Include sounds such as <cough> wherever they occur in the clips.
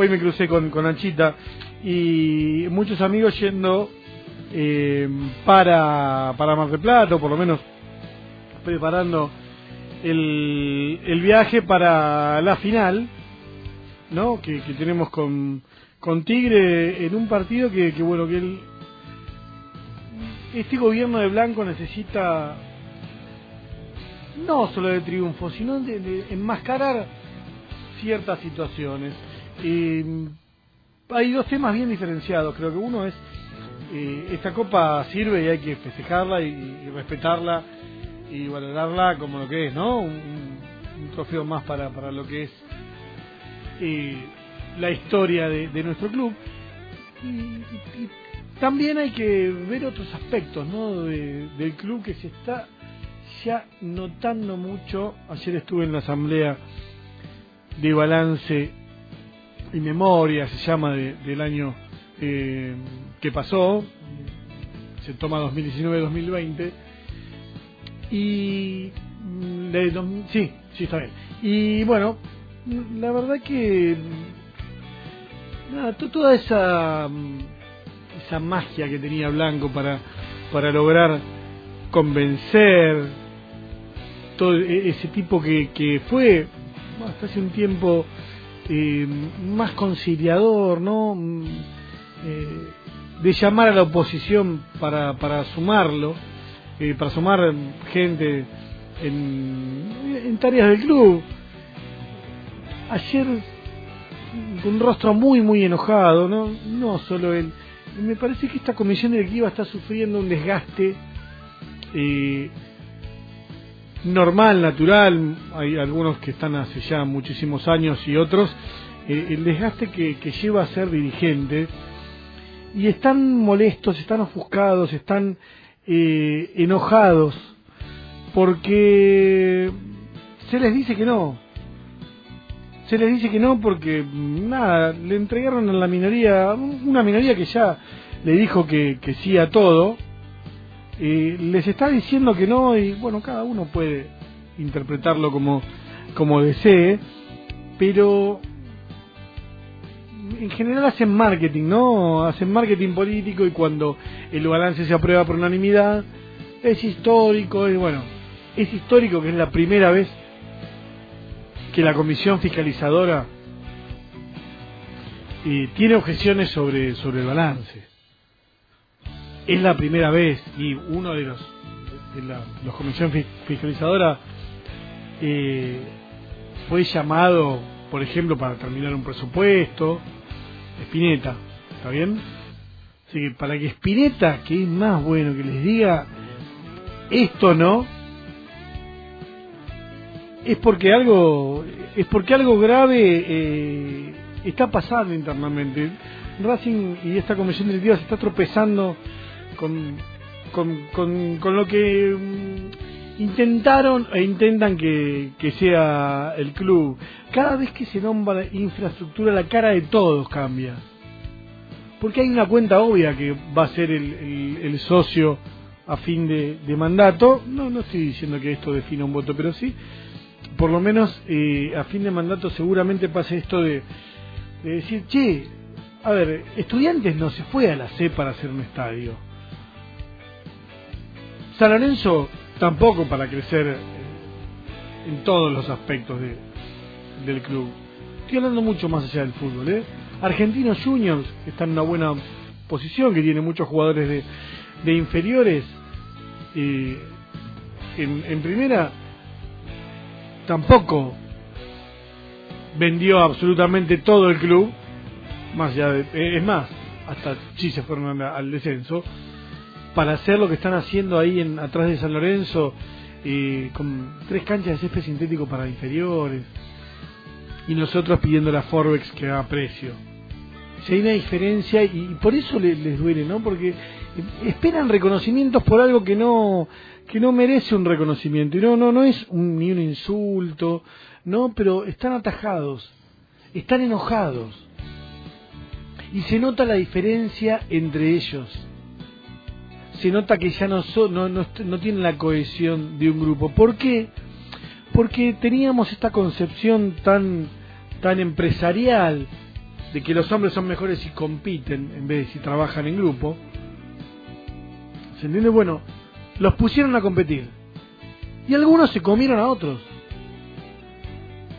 hoy me crucé con, con Anchita y muchos amigos yendo eh, para, para Mar del Plata, o por lo menos preparando el, el viaje para la final, ¿no? Que, que tenemos con, con Tigre en un partido que, que bueno, que el, este gobierno de Blanco necesita no solo de triunfo, sino de, de enmascarar ciertas situaciones. Eh, hay dos temas bien diferenciados, creo que uno es eh, esta copa sirve y hay que festejarla y, respetarla y valorarla como lo que es, ¿no? Un, trofeo más para, para lo que es eh, la historia de, nuestro club. Y, y, y, también hay que ver otros aspectos, ¿no? De, del club que se está ya notando mucho. Ayer estuve en la asamblea de balance y memoria, se llama, de, del año eh, que pasó, se toma 2019-2020, y de, sí, sí está bien. Y bueno, la verdad que nada, toda esa esa magia que tenía Blanco para para lograr convencer todo ese tipo que, que fue hasta hace un tiempo eh, más conciliador, ¿no? Eh, de llamar a la oposición para, para sumarlo, eh, para sumar gente en, en tareas del club. Ayer con un rostro muy muy enojado, no, no solo él. Me parece que esta comisión directiva está sufriendo un desgaste normal, natural. Hay algunos que están hace ya muchísimos años y otros. Eh, el desgaste que, lleva a ser dirigente y están molestos, están ofuscados, están eh, enojados porque se les dice que no. Se les dice que no porque nada, le entregaron a la minoría, una minoría que ya le dijo que sí a todo, eh, les está diciendo que no y bueno, cada uno puede interpretarlo como, como desee, pero en general hacen marketing, ¿no? Hacen marketing político y cuando el balance se aprueba por unanimidad es histórico y bueno, es histórico que es la primera vez que la comisión fiscalizadora eh, tiene objeciones sobre, sobre el balance. Es la primera vez y uno de los de la los comisión fiscalizadora eh, fue llamado, por ejemplo, para terminar un presupuesto, Espineta, ¿está bien? Así que para que Espineta, que es más bueno que les diga esto no, es porque algo, es porque algo grave eh, está pasando internamente. Racing y esta comisión directiva se está tropezando con, con, con, lo que um, intentaron e intentan que, que sea el club. Cada vez que se nombra infraestructura, la cara de todos cambia. Porque hay una cuenta obvia que va a ser el, el, el socio a fin de, de, mandato. No, no estoy diciendo que esto defina un voto, pero sí, por lo menos eh, a fin de mandato seguramente pase esto de, de decir, che, a ver, estudiantes no se fue a la C para hacer un estadio. San Lorenzo tampoco para crecer en todos los aspectos de, del club. Estoy hablando mucho más allá del fútbol. ¿eh? Argentinos Juniors, que está en una buena posición, que tiene muchos jugadores de, inferiores. Eh, en, primera, tampoco vendió absolutamente todo el club. Más allá de, es más, hasta sí se fueron al descenso para hacer lo que están haciendo ahí en atrás de San Lorenzo eh, con tres canchas de césped sintético para inferiores y nosotros pidiendo a Forbex que haga precio. Si hay una diferencia y, por eso les, les duele no porque esperan reconocimientos por algo que no que no merece un reconocimiento y no no no es un, ni un insulto no pero están atajados están enojados. Y se nota la diferencia entre ellos se nota que ya no, so, no, no, no tienen la cohesión de un grupo. ¿Por qué? Porque teníamos esta concepción tan, tan empresarial de que los hombres son mejores si compiten en vez de si trabajan en grupo. ¿Se entiende? Bueno, los pusieron a competir. Y algunos se comieron a otros.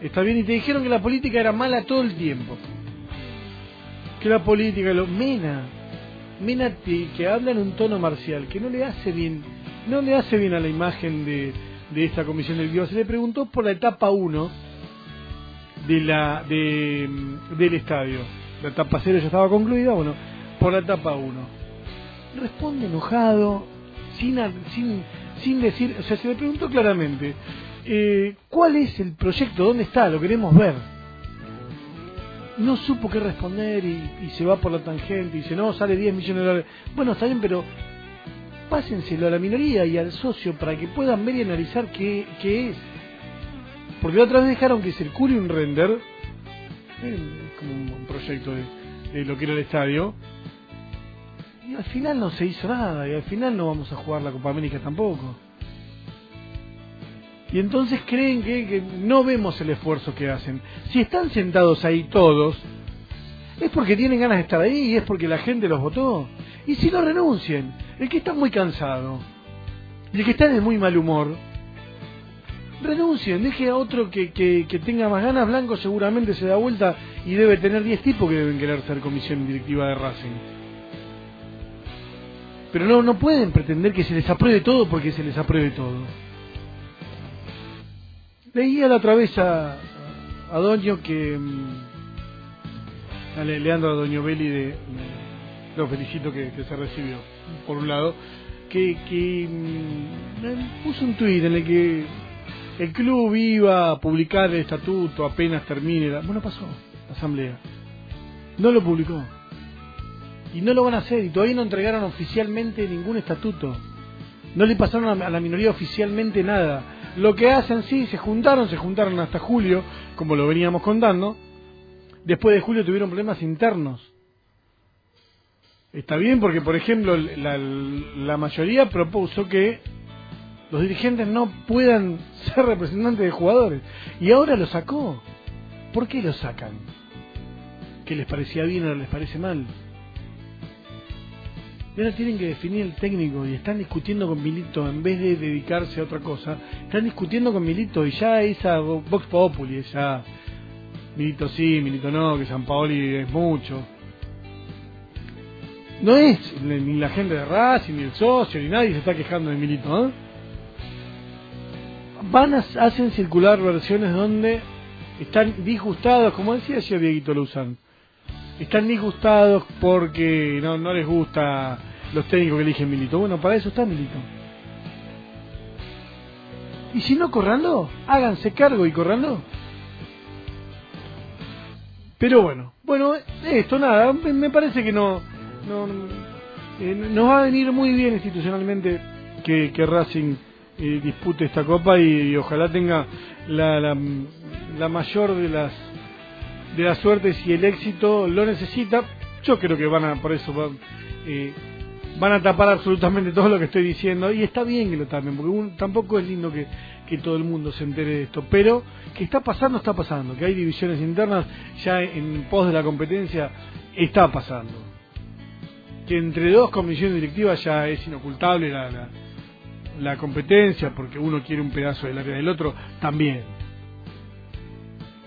Está bien, y te dijeron que la política era mala todo el tiempo. Que la política, lo Mena, Mena que habla en un tono marcial, que no le hace bien, no le hace bien a la imagen de, de esta comisión del Se le preguntó por la etapa 1 de la, de, del estadio. La etapa 0 ya estaba concluida, bueno, por la etapa 1. Responde enojado, sin, sin, sin decir, o sea, se le preguntó claramente, eh, ¿cuál es el proyecto? ¿Dónde está? Lo queremos ver. No supo qué responder y, se va por la tangente y dice, no, sale 10 millones de dólares. Bueno, está bien, pero pásenselo a la minoría y al socio para que puedan ver y analizar qué, qué es. Porque otra vez dejaron que circule un render, eh, como un, proyecto de, de lo que era el estadio, y al final no se hizo nada, y al final no vamos a jugar la Copa América tampoco. Y entonces creen que, no vemos el esfuerzo que hacen. Si están sentados ahí todos, es porque tienen ganas de estar ahí y es porque la gente los votó. Y si no renuncien, el que está muy cansado y el que está de muy mal humor, renuncien, deje a otro que, que, que, tenga más ganas. Blanco seguramente se da vuelta y debe tener 10 tipos que deben querer ser comisión directiva de Racing. Pero no, no pueden pretender que se les apruebe todo porque se les apruebe todo. Leía la otra vez a, a Doño que. Mm, a Leandro Doño Belli de. Lo felicito que, se recibió, por un lado. Que, que mm, puso un tuit en el que el club iba a publicar el estatuto apenas termine. La, bueno, pasó la asamblea. No lo publicó. Y no lo van a hacer, y todavía no entregaron oficialmente ningún estatuto. No le pasaron a la minoría oficialmente nada. Lo que hacen, sí, se juntaron, se juntaron hasta julio, como lo veníamos contando. Después de julio tuvieron problemas internos. Está bien porque, por ejemplo, la, la mayoría propuso que los dirigentes no puedan <laughs> ser representantes de jugadores. Y ahora lo sacó. ¿Por qué lo sacan? ¿Que les parecía bien o les parece mal? Tienen que definir el técnico y están discutiendo con Milito en vez de dedicarse a otra cosa, están discutiendo con Milito y ya esa Vox Populi, ya Milito sí, Milito no, que San Paoli es mucho. No es ni la gente de Racing, ni el socio, ni nadie se está quejando de Milito, ¿eh? Van a, hacen circular versiones donde están disgustados, como decía ayer Dieguito Luzán, están disgustados porque no les gusta los técnicos que eligen Milito. Bueno, para eso está Milito. Y si no corrando, háganse cargo y corrando. Pero bueno, bueno, esto nada, me parece que no, no eh, nos va a venir muy bien institucionalmente que, que Racing eh, dispute esta copa y, ojalá tenga la, la, la mayor de las de las suertes y el éxito lo necesita. Yo creo que van a, por eso van, eh, van a tapar absolutamente todo lo que estoy diciendo y está bien que lo tapen, porque tampoco es lindo que, que todo el mundo se entere de esto, pero que está pasando, está pasando, que hay divisiones internas ya en pos de la competencia, está pasando. Que entre dos comisiones directivas ya es inocultable la, la, la competencia, porque uno quiere un pedazo del área del otro, también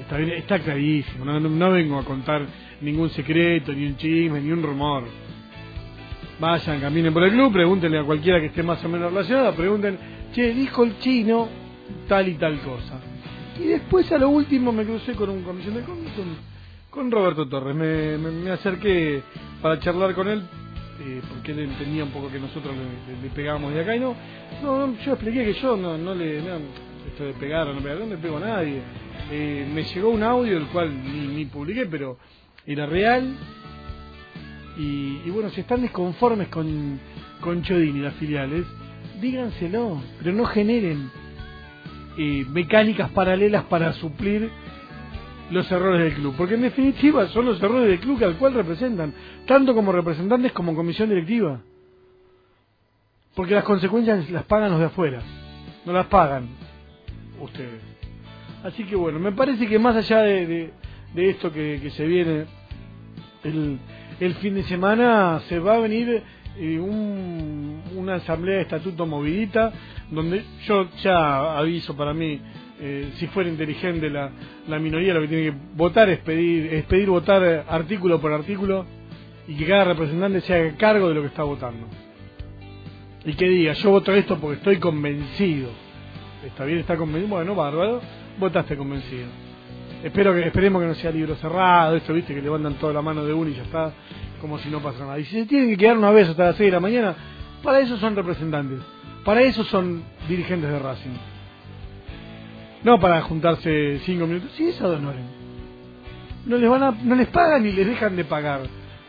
Está, bien, está clarísimo, no, vengo a contar ningún secreto, ni un chisme, ni un rumor. Vayan, caminen por el club, pregúntenle a cualquiera que esté más o menos relacionado, pregunten, che, dijo el chino tal y tal cosa. Y después a lo último me crucé con un comisión de con, Roberto Torres. Me, me, acerqué para charlar con él, eh, porque él entendía un poco que nosotros le, pegábamos de acá y no, no, yo expliqué que yo no, no le, esto de pegar o no pegar, no le pego a nadie eh, me llegó un audio, el cual ni, publiqué, pero era real. Y, bueno, si están desconformes con, con Chodín y las filiales, díganselo, pero no generen eh, mecánicas paralelas para suplir los errores del club, porque en definitiva son los errores del club al cual representan, tanto como representantes como comisión directiva. Porque las consecuencias las pagan los de afuera, no las pagan ustedes. Así que bueno, me parece que más allá de, de, esto que, se viene el, el fin de semana se va a venir eh, un, una asamblea de estatuto movidita, donde yo ya aviso para mí, eh, si fuera inteligente la, la minoría, lo que tiene que votar es pedir, es pedir votar artículo por artículo y que cada representante se haga cargo de lo que está votando. Y que diga, yo voto esto porque estoy convencido. ¿Está bien? ¿Está convencido? Bueno, bárbaro, votaste convencido. Espero que, esperemos que no sea libro cerrado, esto, viste, que levantan toda la mano de uno y ya está, como si no pasa nada. Y si se tienen que quedar una vez hasta las 6 de la mañana, para eso son representantes, para eso son dirigentes de Racing. No para juntarse cinco minutos, sí, es ad honorem. No les, van a, no les pagan ni les dejan de pagar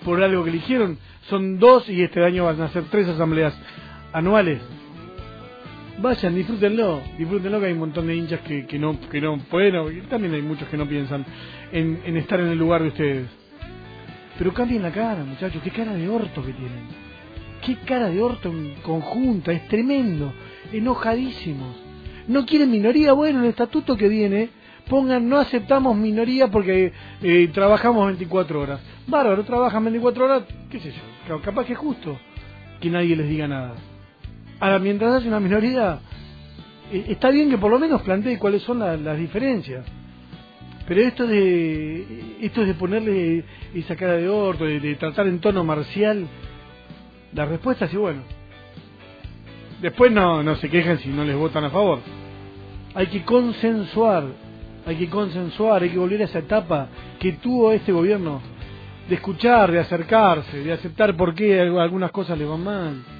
por algo que eligieron. Son dos y este año van a ser tres asambleas anuales. Vayan, disfrútenlo, disfrútenlo que hay un montón de hinchas que, que no que no pueden, también hay muchos que no piensan en, en estar en el lugar de ustedes. Pero cambien la cara, muchachos, qué cara de orto que tienen. Qué cara de orto en conjunta, es tremendo, enojadísimos. No quieren minoría, bueno, el estatuto que viene, pongan no aceptamos minoría porque eh, trabajamos 24 horas. Bárbaro, trabajan 24 horas, qué sé yo, capaz que es justo que nadie les diga nada. Ahora, mientras hace una minoría, eh, está bien que por lo menos plantee cuáles son las diferencias. Pero esto de esto de ponerle esa cara de orto, de, tratar en tono marcial, la respuesta es bueno. Después no, no se quejan si no les votan a favor. Hay que consensuar, hay que consensuar, hay que volver a esa etapa que tuvo este gobierno de escuchar, de acercarse, de aceptar por qué algunas cosas le van mal